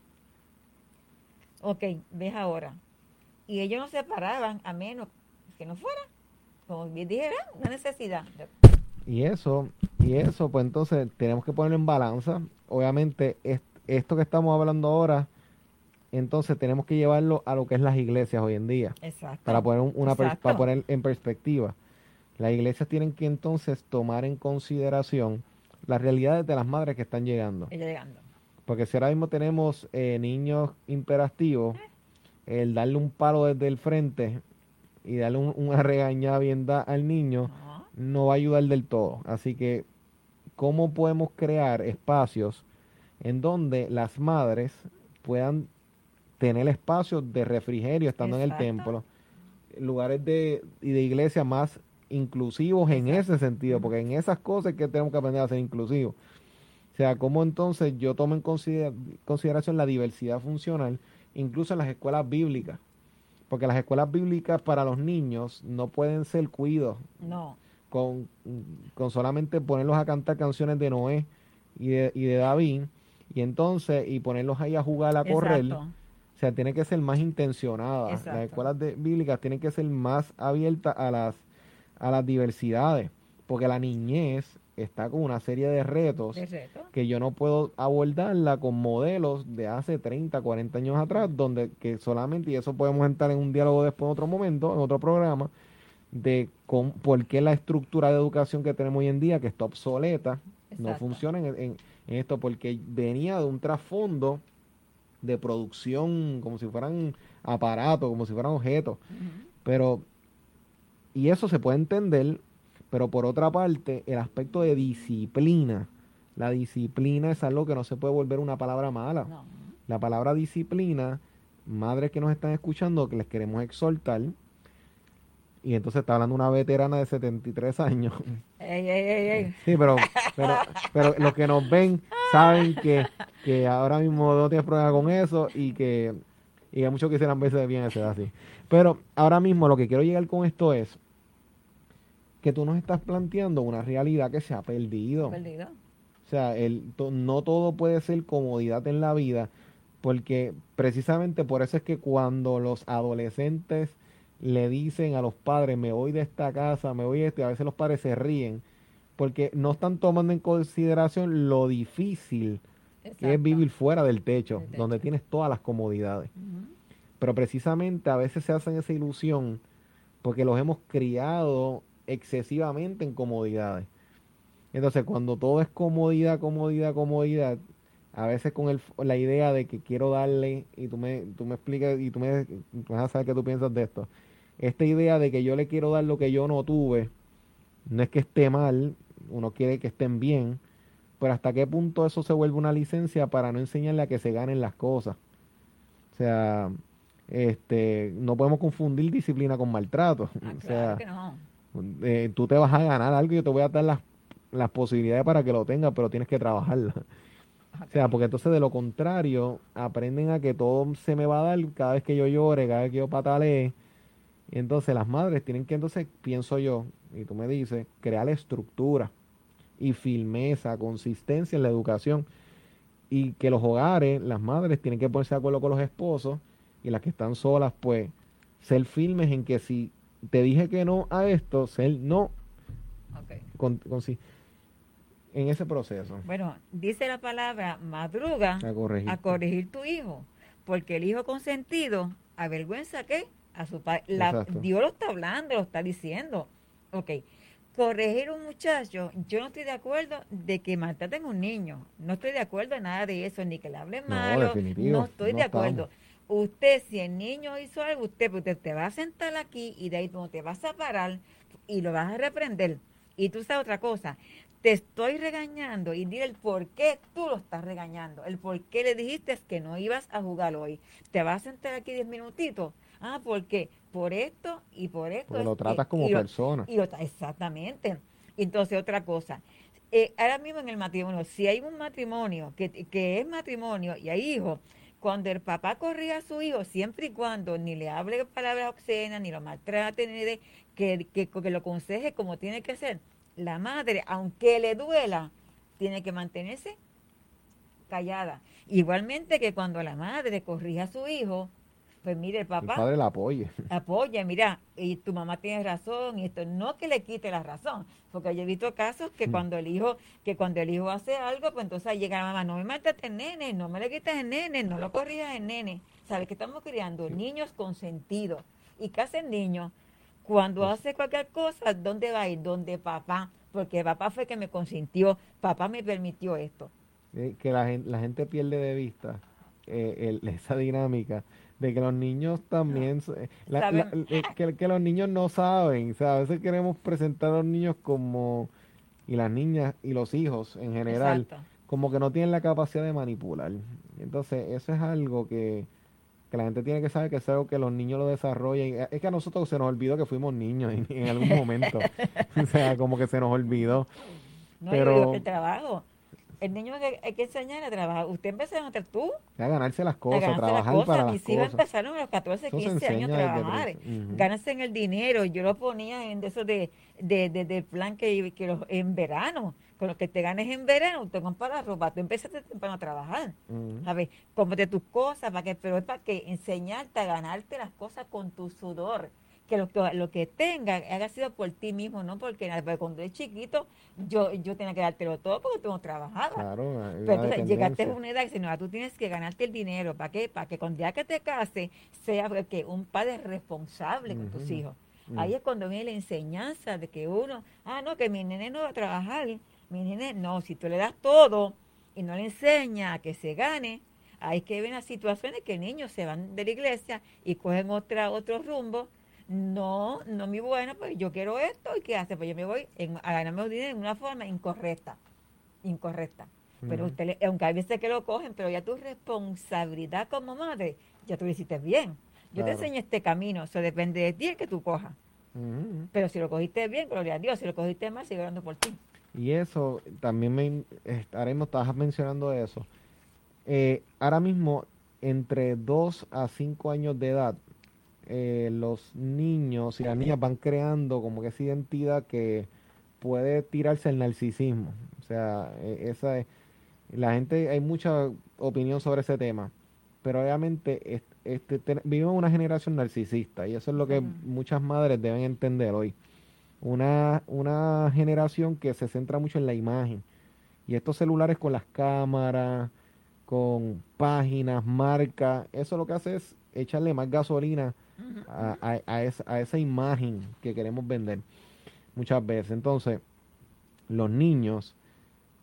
ok, ves ahora. Y ellos no se paraban a menos que no fuera, como bien dije, era una necesidad. Y eso, y eso, pues entonces tenemos que ponerlo en balanza. Obviamente, es- esto que estamos hablando ahora, entonces tenemos que llevarlo a lo que es las iglesias hoy en día, Exacto. para poner un- una Exacto. para poner en perspectiva. Las iglesias tienen que entonces tomar en consideración las realidades de las madres que están llegando. Porque si ahora mismo tenemos eh, niños imperativos, el darle un palo desde el frente y darle un- una regañada bien da al niño, No. no va a ayudar del todo. Así que, ¿cómo podemos crear espacios en donde las madres puedan tener espacios de refrigerio estando en el templo? Lugares de, y de iglesia más inclusivos en ese sentido, porque en esas cosas que tenemos que aprender a ser inclusivos. O sea, cómo entonces yo tomo en considera- consideración la diversidad funcional, incluso en las escuelas bíblicas. Porque las escuelas bíblicas para los niños no pueden ser cuidos No. con, con solamente ponerlos a cantar canciones de Noé y de, y de David, y entonces, y ponerlos ahí a jugar, a correr. Exacto. O sea, tiene que ser más intencionada. Las escuelas de- bíblicas tienen que ser más abiertas a las, a las diversidades, porque la niñez está con una serie de retos De reto. que yo no puedo abordarla con modelos de hace 30, 40 años atrás, donde que solamente, y eso podemos entrar en un diálogo después en otro momento, en otro programa, de con, por qué la estructura de educación que tenemos hoy en día, que está obsoleta, no funciona en, en- en esto, porque venía de un trasfondo de producción, como si fueran aparatos, como si fueran objetos, pero, y eso se puede entender, pero por otra parte, el aspecto de disciplina, la disciplina es algo que no se puede volver una palabra mala. No. La palabra disciplina, madres que nos están escuchando, que les queremos exhortar, y entonces está hablando una veterana de 73 años. [laughs] Ey, ey, ey, ey. Sí, pero, pero, pero los que nos ven saben que, que ahora mismo no tienes problema con eso y que y hay muchos que quisieran verse bien a esa edad así. Pero ahora mismo lo que quiero llegar con esto es que tú nos estás planteando una realidad que se ha perdido. Perdido. O sea, el, to- no todo puede ser comodidad en la vida, porque precisamente por eso es que cuando los adolescentes le dicen a los padres, me voy de esta casa, me voy de este, a veces los padres se ríen, porque no están tomando en consideración lo difícil que es vivir fuera del techo, donde tienes todas las comodidades. Pero precisamente a veces se hacen esa ilusión porque los hemos criado excesivamente en comodidades. Entonces, cuando todo es comodidad, comodidad, comodidad, a veces con el, la idea de que quiero darle, y tú me, tú me explicas, y tú me vas a saber qué tú piensas de esto, esta idea de que yo le quiero dar lo que yo no tuve, no es que esté mal, uno quiere que estén bien, pero hasta qué punto eso se vuelve una licencia para no enseñarle a que se ganen las cosas. O sea, este, no podemos confundir disciplina con maltrato. [laughs] Ah, o sea, que no. Eh, tú te vas a ganar algo y yo te voy a dar las las posibilidades para que lo tenga, pero tienes que trabajarla. O sea, porque entonces de lo contrario, aprenden a que todo se me va a dar cada vez que yo llore, cada vez que yo patalee. Y entonces las madres tienen que, entonces, pienso yo, y tú me dices, crear estructura y firmeza, consistencia en la educación. Y que los hogares, las madres tienen que ponerse de acuerdo con los esposos y las que están solas, pues, ser firmes en que si te dije que no a esto, ser no. Okay. Con, con, en ese proceso. Bueno, dice la palabra madruga a corregir, a corregir tu hijo, porque el hijo consentido avergüenza que a su padre. Dios lo está hablando, lo está diciendo. Ok, corregir un muchacho, yo no estoy de acuerdo de que maltraten a un niño, no estoy de acuerdo en nada de eso, ni que le hable malo, no, estoy de acuerdo. Usted, si el niño hizo algo, usted, pues, usted te va a sentar aquí y de ahí tú te vas a parar y lo vas a reprender. Y tú sabes otra cosa, te estoy regañando y dile el por qué tú lo estás regañando, el por qué le dijiste que no ibas a jugar hoy. Te vas a sentar aquí diez minutitos. Ah, ¿por qué? Por esto y por esto. Porque lo tratas como persona. y exactamente. Entonces, otra cosa. Eh, ahora mismo en el matrimonio, si hay un matrimonio que, que es matrimonio y hay hijos, cuando el papá corría a su hijo, siempre y cuando ni le hable palabras obscenas, ni lo maltrate, ni de, que, que, que lo aconseje como tiene que ser, la madre, aunque le duela, tiene que mantenerse callada. Igualmente que cuando la madre corrija a su hijo, pues mire, el papá. El padre la apoye. [laughs] Apoya, mira, y tu mamá tiene razón, y esto no que le quite la razón, porque yo he visto casos que mm. cuando el hijo, que cuando el hijo hace algo, pues entonces llega la mamá, no me maltrates el nene, no me le quites el nene, no lo corrijas el nene. ¿Sabes que estamos criando? Niños consentidos. ¿Y qué hacen niños? Cuando pues hace cualquier cosa, ¿dónde va a ir? Donde papá, porque papá fue que me consintió, papá me permitió esto. Eh, que la gente, la gente pierde de vista eh, [laughs] esa dinámica de que los niños también, eh, que, los niños no saben, o sea, a veces queremos presentar a los niños como, y las niñas y los hijos en general, como que no tienen la capacidad de manipular. Entonces, eso es algo que, que la gente tiene que saber que es algo que los niños lo desarrollan. Es que a nosotros se nos olvidó que fuimos niños en, algún momento. [laughs] o sea, como que se nos olvidó. No, Pero, el trabajo. El niño hay que enseñar a trabajar. Usted empezó a hacer tú. A ganarse las cosas, a trabajar las para Mis hijos empezaron a los 14, 15 años a trabajar. Ganarse en el dinero. Yo lo ponía en eso de, de, de, plan que, que los, en verano con lo que te ganes en verano, te compras la ropa, tú empezaste temprano a trabajar, mm. ¿sabes? Cómprate tus cosas, para que, pero es para que enseñarte a ganarte las cosas con tu sudor. Que lo, que lo que tenga haya sido por ti mismo, no porque, cuando eres chiquito yo yo tenía que dártelo todo porque tú no trabajabas. Claro, pero entonces llegaste a una edad que no, tú tienes que ganarte el dinero, ¿para qué? Para que cuando ya que te cases sea que un padre responsable con tus hijos. Ahí es cuando viene la enseñanza de que uno, ah, no, que mi nene no va a trabajar, mi nene, no, si tú le das todo y no le enseñas a que se gane, hay que ver las situaciones que niños se van de la iglesia y cogen otra, otro rumbo. No, no mi bueno, pues yo quiero esto y ¿qué hace? Pues yo me voy a ganarme dinero en una forma incorrecta, incorrecta. Pero usted, aunque hay veces que lo cogen, pero ya tu responsabilidad como madre, ya tú lo hiciste bien. Yo te enseño este camino, eso depende de ti el que tú cojas. Pero si lo cogiste bien, gloria a Dios, si lo cogiste mal, sigue orando por ti. Y eso, también me estaremos, estabas mencionando eso. Eh, ahora mismo, entre 2 a 5 años de edad, eh, los niños y las niñas van creando como que esa identidad que puede tirarse el narcisismo. O sea, e, esa es, la gente, hay mucha opinión sobre ese tema, pero obviamente este, vivimos una generación narcisista y eso es lo que muchas madres deben entender hoy. una, una generación que se centra mucho en la imagen. Y estos celulares con las cámaras, con páginas, marcas, eso lo que hace es echarle más gasolina a, a, esa, a esa imagen que queremos vender muchas veces. Entonces, los niños,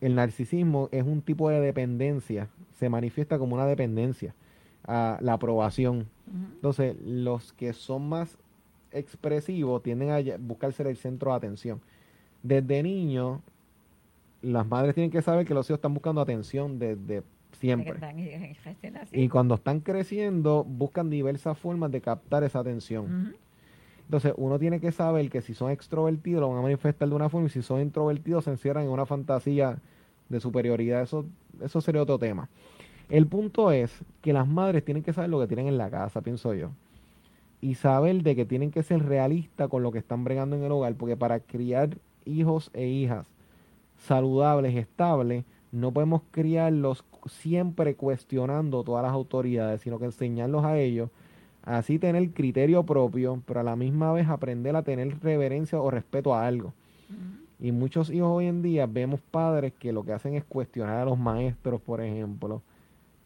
el narcisismo es un tipo de dependencia, se manifiesta como una dependencia a la aprobación. Entonces, los que son más expresivos tienden a buscar ser el centro de atención. Desde niño, las madres tienen que saber que los hijos están buscando atención desde siempre. Y cuando están creciendo, buscan diversas formas de captar esa atención. Entonces, uno tiene que saber que si son extrovertidos, lo van a manifestar de una forma, y si son introvertidos, se encierran en una fantasía de superioridad. Eso, eso sería otro tema. El punto es que las madres tienen que saber lo que tienen en la casa, pienso yo. Y saber de que tienen que ser realistas con lo que están bregando en el hogar, porque para criar hijos e hijas saludables, estables, no podemos criarlos siempre cuestionando todas las autoridades, sino que enseñarlos a ellos Así tener criterio propio, pero a la misma vez aprender a tener reverencia o respeto a algo. Y muchos hijos hoy en día vemos padres que lo que hacen es cuestionar a los maestros, por ejemplo,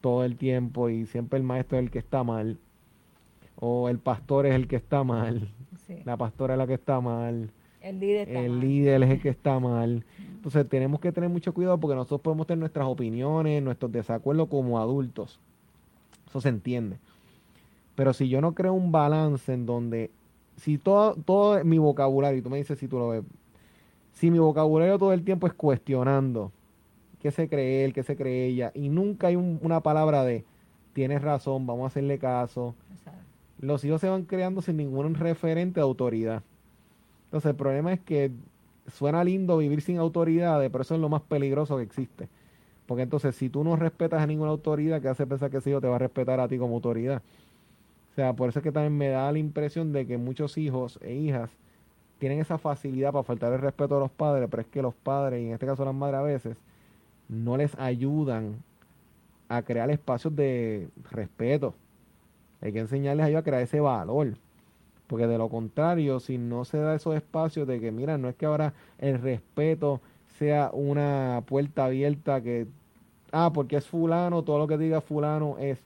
todo el tiempo y siempre el maestro es el que está mal. O el pastor es el que está mal. La pastora es la que está mal. El líder, el líder es el que [laughs] está mal. Entonces tenemos que tener mucho cuidado porque nosotros podemos tener nuestras opiniones, nuestros desacuerdos como adultos. Eso se entiende. Pero si yo no creo un balance en donde, si todo, todo mi vocabulario, y tú me dices si tú lo ves, si mi vocabulario todo el tiempo es cuestionando qué se cree él, qué se cree ella, y nunca hay una palabra de tienes razón, vamos a hacerle caso, los hijos se van creando sin ningún referente de autoridad. Entonces el problema es que suena lindo vivir sin autoridades, pero eso es lo más peligroso que existe. Porque entonces si tú no respetas a ninguna autoridad, ¿qué hace pensar que ese hijo te va a respetar a ti como autoridad? O sea, por eso es que también me da la impresión de que muchos hijos e hijas tienen esa facilidad para faltar el respeto a los padres, pero es que los padres, y en este caso las madres a veces, no les ayudan a crear espacios de respeto. Hay que enseñarles a ellos a crear ese valor. Porque de lo contrario, si no se da esos espacios de que, mira, no es que ahora el respeto sea una puerta abierta que, ah, porque es fulano, todo lo que diga fulano es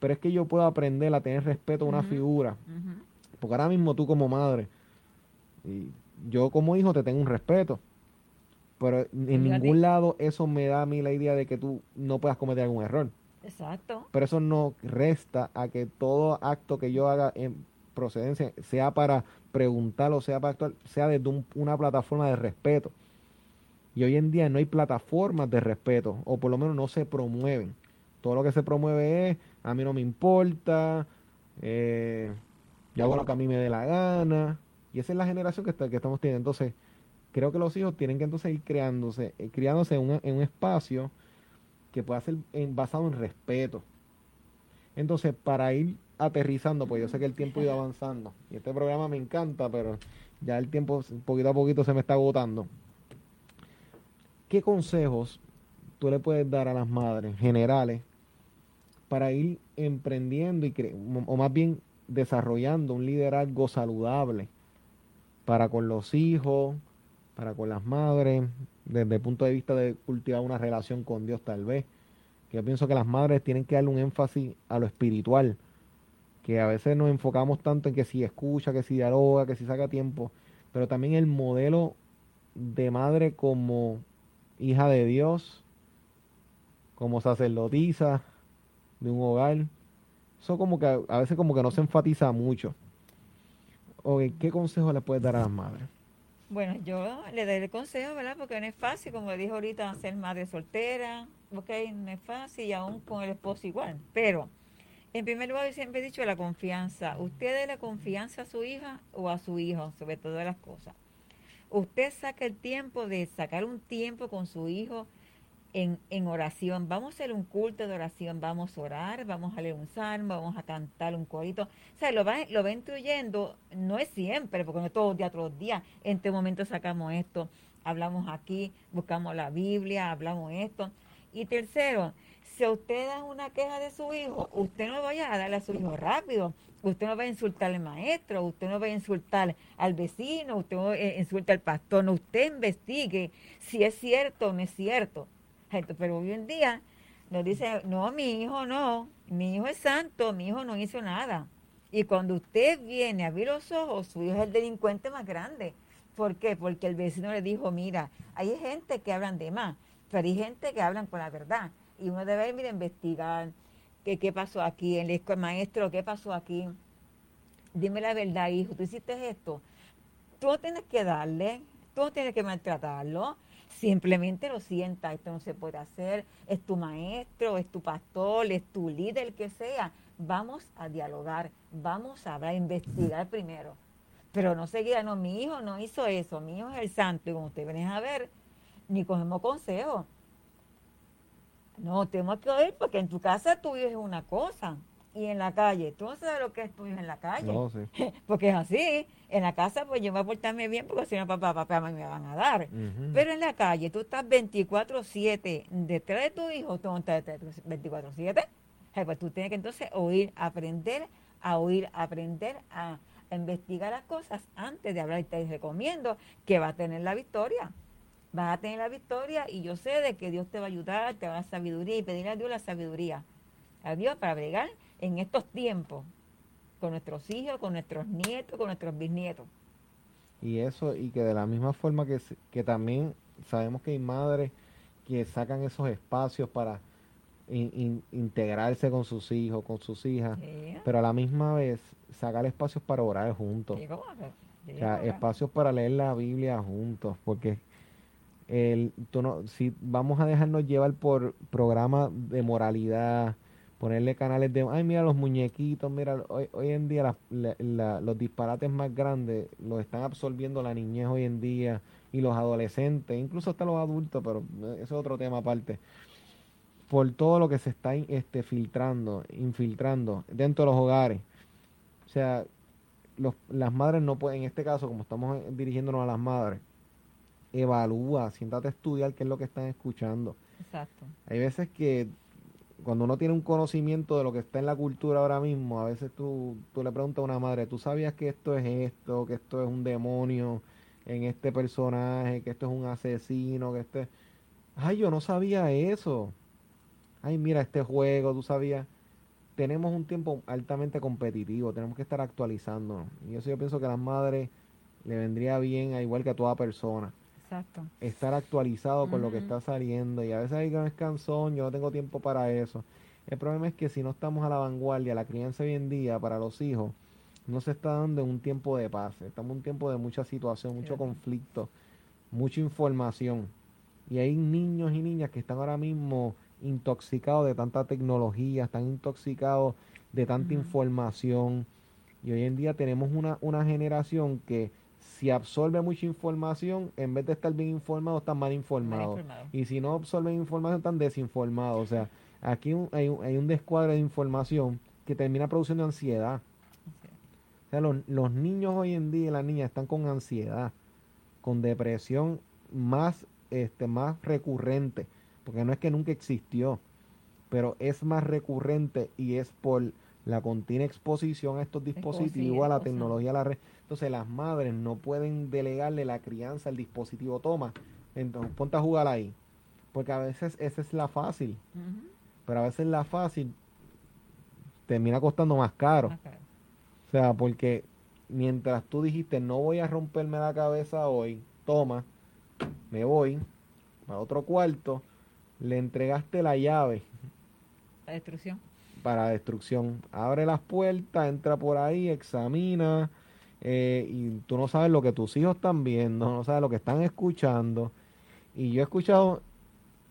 pero es que yo puedo aprender a tener respeto a una figura. Porque ahora mismo tú como madre, y yo como hijo te tengo un respeto. Pero en ningún lado eso me da a mí la idea de que tú no puedas cometer algún error. Exacto. Pero eso no resta a que todo acto que yo haga en procedencia, sea para preguntar o sea para actuar, sea desde una plataforma de respeto. Y hoy en día no hay plataformas de respeto, o por lo menos no se promueven. Todo lo que se promueve es a mí no me importa, eh, yo hago lo que a mí me dé la gana. Y esa es la generación que, está, que estamos teniendo. Entonces, creo que los hijos tienen que entonces ir creándose, eh, criándose un, en un espacio que pueda ser basado en respeto. Entonces, para ir aterrizando, pues yo sé que el tiempo ha ido avanzando. Y este programa me encanta, pero ya el tiempo poquito a poquito se me está agotando. ¿Qué consejos tú le puedes dar a las madres generales para ir emprendiendo y o más bien desarrollando un liderazgo saludable para con los hijos, para con las madres, desde el punto de vista de cultivar una relación con Dios tal vez. Yo pienso que las madres tienen que darle un énfasis a lo espiritual, que a veces nos enfocamos tanto en que si escucha, que si dialoga, que si saca tiempo, pero también el modelo de madre como hija de Dios, como sacerdotisa, de un hogar. Eso como que a veces como que no se enfatiza mucho. ¿qué consejo le puedes dar a las madres? Bueno, yo le doy el consejo, ¿verdad? Porque no es fácil, como dijo ahorita, ser madre soltera, ok, no es fácil y aún con el esposo igual. Pero, en primer lugar, siempre he dicho la confianza. Usted dé la confianza a su hija o a su hijo, sobre todas las cosas. Usted saca el tiempo de sacar un tiempo con su hijo en, en, oración. Vamos a hacer un culto de oración, vamos a orar, vamos a leer un salmo, vamos a cantar un corito. O sea, lo va, lo va no es siempre, porque no es todos los días, todos los días. En este momento sacamos esto, hablamos aquí, buscamos la Biblia, hablamos esto. Y tercero, si usted da una queja de su hijo, usted no vaya a darle a su hijo rápido. Usted no va a insultar al maestro, usted no va a insultar al vecino, usted no va a insultar al pastor, no, usted investigue si es cierto o no es cierto. Pero hoy en día nos dice, no, mi hijo no, mi hijo es santo, mi hijo no hizo nada. Y cuando usted viene a abrir los ojos, su hijo es el delincuente más grande. ¿Por qué? Porque el vecino le dijo, mira, hay gente que hablan de más, pero hay gente que hablan con la verdad. Y uno debe ir a investigar qué, qué pasó aquí, el maestro, qué pasó aquí. Dime la verdad, hijo, tú hiciste esto. Tú tienes que darle, tú tienes que maltratarlo. Simplemente lo sienta, esto no se puede hacer, es tu maestro, es tu pastor, es tu líder, el que sea. Vamos a dialogar, vamos a hablar, a investigar primero. Pero no seguida, no, mi hijo no hizo eso, mi hijo es el santo, y como ustedes ven a ver, ni cogemos consejo. No, tenemos que oír porque en tu casa tu hijo es una cosa y en la calle, tú no sabes lo que es tu hijo en la calle. No, sí. [laughs] porque es así. En la casa, pues yo voy a portarme bien porque si no, papá, papá, me van a dar. Pero en la calle, tú estás 24-7 detrás de tu hijo, tú no estás 24-7. Pues tú tienes que entonces oír, aprender a oír, aprender a, a investigar las cosas antes de hablar. Y te recomiendo que va a tener la victoria vas a tener la victoria y yo sé de que Dios te va a ayudar, te va a dar sabiduría y pedir a Dios la sabiduría. A Dios para bregar en estos tiempos con nuestros hijos, con nuestros nietos, con nuestros bisnietos. Y eso, y que de la misma forma que, que también sabemos que hay madres que sacan esos espacios para integrarse con sus hijos, con sus hijas, pero a la misma vez sacar espacios para orar juntos. o sea, espacios para leer la Biblia juntos, porque el, no, si vamos a dejarnos llevar por programas de moralidad, ponerle canales de, ay, mira los muñequitos, mira, hoy, hoy en día los disparates más grandes los están absorbiendo la niñez hoy en día y los adolescentes, incluso hasta los adultos, pero eso es otro tema aparte. Por todo lo que se está este, filtrando, infiltrando dentro de los hogares. O sea, las madres no pueden, en este caso, como estamos dirigiéndonos a las madres, evalúa, siéntate a estudiar qué es lo que están escuchando. Exacto. Hay veces que cuando uno tiene un conocimiento de lo que está en la cultura ahora mismo, a veces tú, tú le preguntas a una madre, ¿tú sabías que esto es esto, que esto es un demonio en este personaje, que esto es un asesino, que este... Ay, yo no sabía eso. Ay, mira este juego, tú sabías. Tenemos un tiempo altamente competitivo, tenemos que estar actualizándonos. Y eso yo pienso que a las madres le vendría bien, a igual que a toda persona Estar actualizado con lo que está saliendo. Y a veces hay es cansón, yo no tengo tiempo para eso. El problema es que si no estamos a la vanguardia, la crianza hoy en día para los hijos no se está dando en un tiempo de paz. Estamos en un tiempo de mucha situación, mucho conflicto, mucha información. Y hay niños y niñas que están ahora mismo intoxicados de tanta tecnología, están intoxicados de tanta información. Y hoy en día tenemos una, una generación que si absorbe mucha información, en vez de estar bien informado, están mal informados. Y si no absorben información, están desinformados. O sea, aquí hay, un, hay un descuadre de información que termina produciendo ansiedad. O sea, los, los niños hoy en día y las niñas están con ansiedad, con depresión más, este, más recurrente, porque no es que nunca existió, pero es más recurrente y es por la continua exposición a estos dispositivos, a la tecnología, a la red. Entonces las madres no pueden delegarle la crianza al dispositivo. Toma, entonces ponte a jugar ahí. Porque a veces esa es la fácil. Pero a veces la fácil termina costando más caro. O sea, porque mientras tú dijiste no voy a romperme la cabeza hoy, toma, me voy para otro cuarto, le entregaste la llave. La destrucción para destrucción. Abre las puertas, entra por ahí, examina, eh, y tú no sabes lo que tus hijos están viendo, no sabes lo que están escuchando. Y yo he escuchado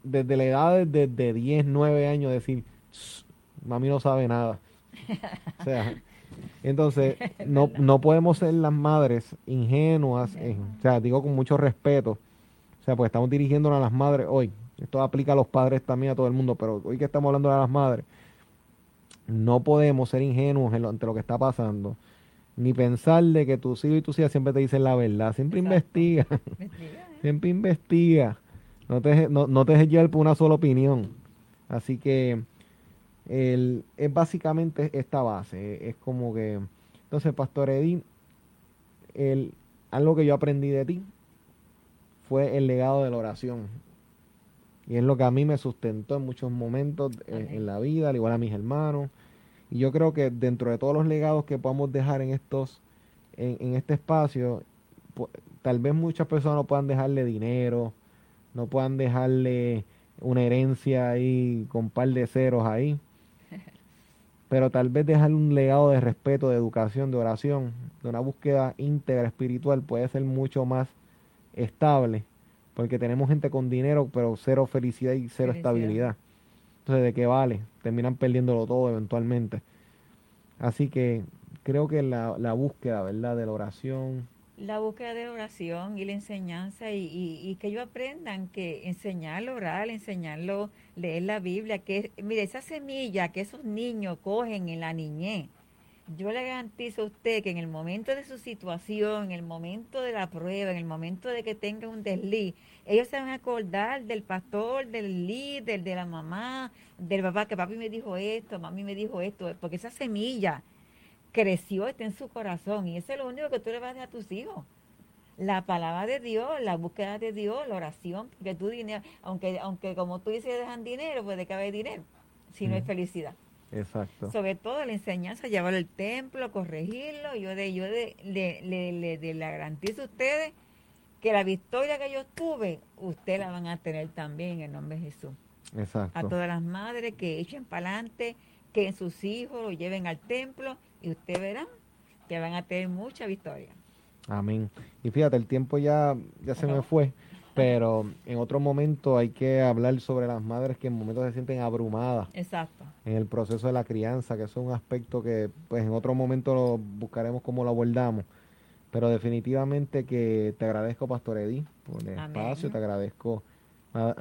desde la edad de, de 10, 9 años decir, mami no sabe nada. o sea, [laughs] entonces no, no podemos ser las madres ingenuas, o sea, digo con mucho respeto, o sea, pues estamos dirigiéndonos a las madres hoy. Esto aplica a los padres también, a todo el mundo, pero hoy que estamos hablando de las madres, no podemos ser ingenuos ante lo que está pasando, ni pensar de que tus hijos y tus hijas siempre te dicen la verdad. Siempre investiga. [laughs] ¿eh? Siempre investiga. No te, no, no te dejes llevar por una sola opinión. Así que el, es básicamente esta base. Es como que, entonces, Pastor Edín, el, algo que yo aprendí de ti fue el legado de la oración. Y es lo que a mí me sustentó en muchos momentos en, la vida, al igual a mis hermanos. Y yo creo que dentro de todos los legados que podamos dejar en estos, en, en este espacio, tal vez muchas personas no puedan dejarle dinero, no puedan dejarle una herencia ahí con un par de ceros ahí. [laughs] Pero tal vez dejar un legado de respeto, de educación, de oración, de una búsqueda íntegra espiritual puede ser mucho más estable, porque tenemos gente con dinero, pero cero felicidad y cero estabilidad. ¿De qué vale? Terminan perdiéndolo todo eventualmente. Así que creo que la, la búsqueda, ¿verdad? De la oración, la búsqueda de oración y la enseñanza y, y, que ellos aprendan que enseñarlo orar, enseñarlo leer la Biblia, que mire, esa semilla que esos niños cogen en la niñez, yo le garantizo a usted que en el momento de su situación, en el momento de la prueba, en el momento de que tenga un desliz, ellos se van a acordar del pastor, del líder, de la mamá, del papá, que papi me dijo esto, mami me dijo esto, porque esa semilla creció, está en su corazón. Y eso es lo único que tú le vas a dar a tus hijos. La palabra de Dios, la búsqueda de Dios, la oración, porque tú dinero, aunque, aunque como tú dices, dejan dinero, pues de que haber dinero, si no hay felicidad. Exacto. Sobre todo la enseñanza, llevarlo al templo, corregirlo. Yo de, yo de, le, le, le, le garantizo a ustedes que la victoria que yo tuve, ustedes la van a tener también en el nombre de Jesús. Exacto. A todas las madres que echen para adelante, que en sus hijos lo lleven al templo y usted verá que van a tener mucha victoria. Amén. Y fíjate, el tiempo ya, ya se me fue, pero en otro momento hay que hablar sobre las madres que en momentos se sienten abrumadas. Exacto. En el proceso de la crianza, que es un aspecto que pues en otro momento lo buscaremos cómo lo abordamos. Pero definitivamente que te agradezco, Pastor Edí, por el espacio, te agradezco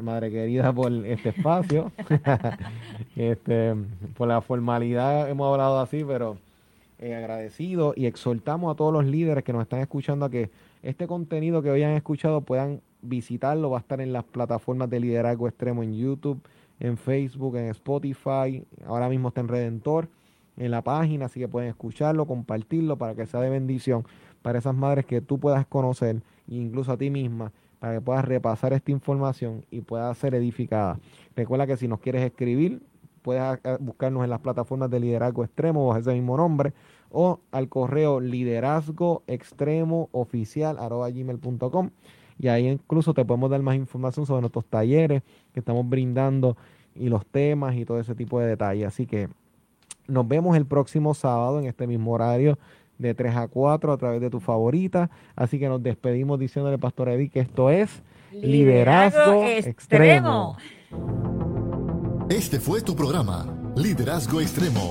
madre querida, por este espacio. [laughs] este, por la formalidad hemos hablado así, pero eh, agradecido y exhortamos a todos los líderes que nos están escuchando a que este contenido que hoy han escuchado puedan visitarlo. Va a estar en las plataformas de liderazgo extremo en YouTube, en Facebook, en Spotify. Ahora mismo está en Redentor, en la página, así que pueden escucharlo, compartirlo para que sea de bendición para esas madres que tú puedas conocer, incluso a ti misma para que puedas repasar esta información y pueda ser edificada. Recuerda que si nos quieres escribir, puedes buscarnos en las plataformas de liderazgo extremo bajo ese mismo nombre o al correo liderazgo y ahí incluso te podemos dar más información sobre nuestros talleres que estamos brindando y los temas y todo ese tipo de detalles. Así que nos vemos el próximo sábado en este mismo horario de 3 a 4 a través de tu favorita. Así que nos despedimos diciéndole, Pastor Eddie, que esto es Liderazgo, extremo. Este fue tu programa, Liderazgo Extremo.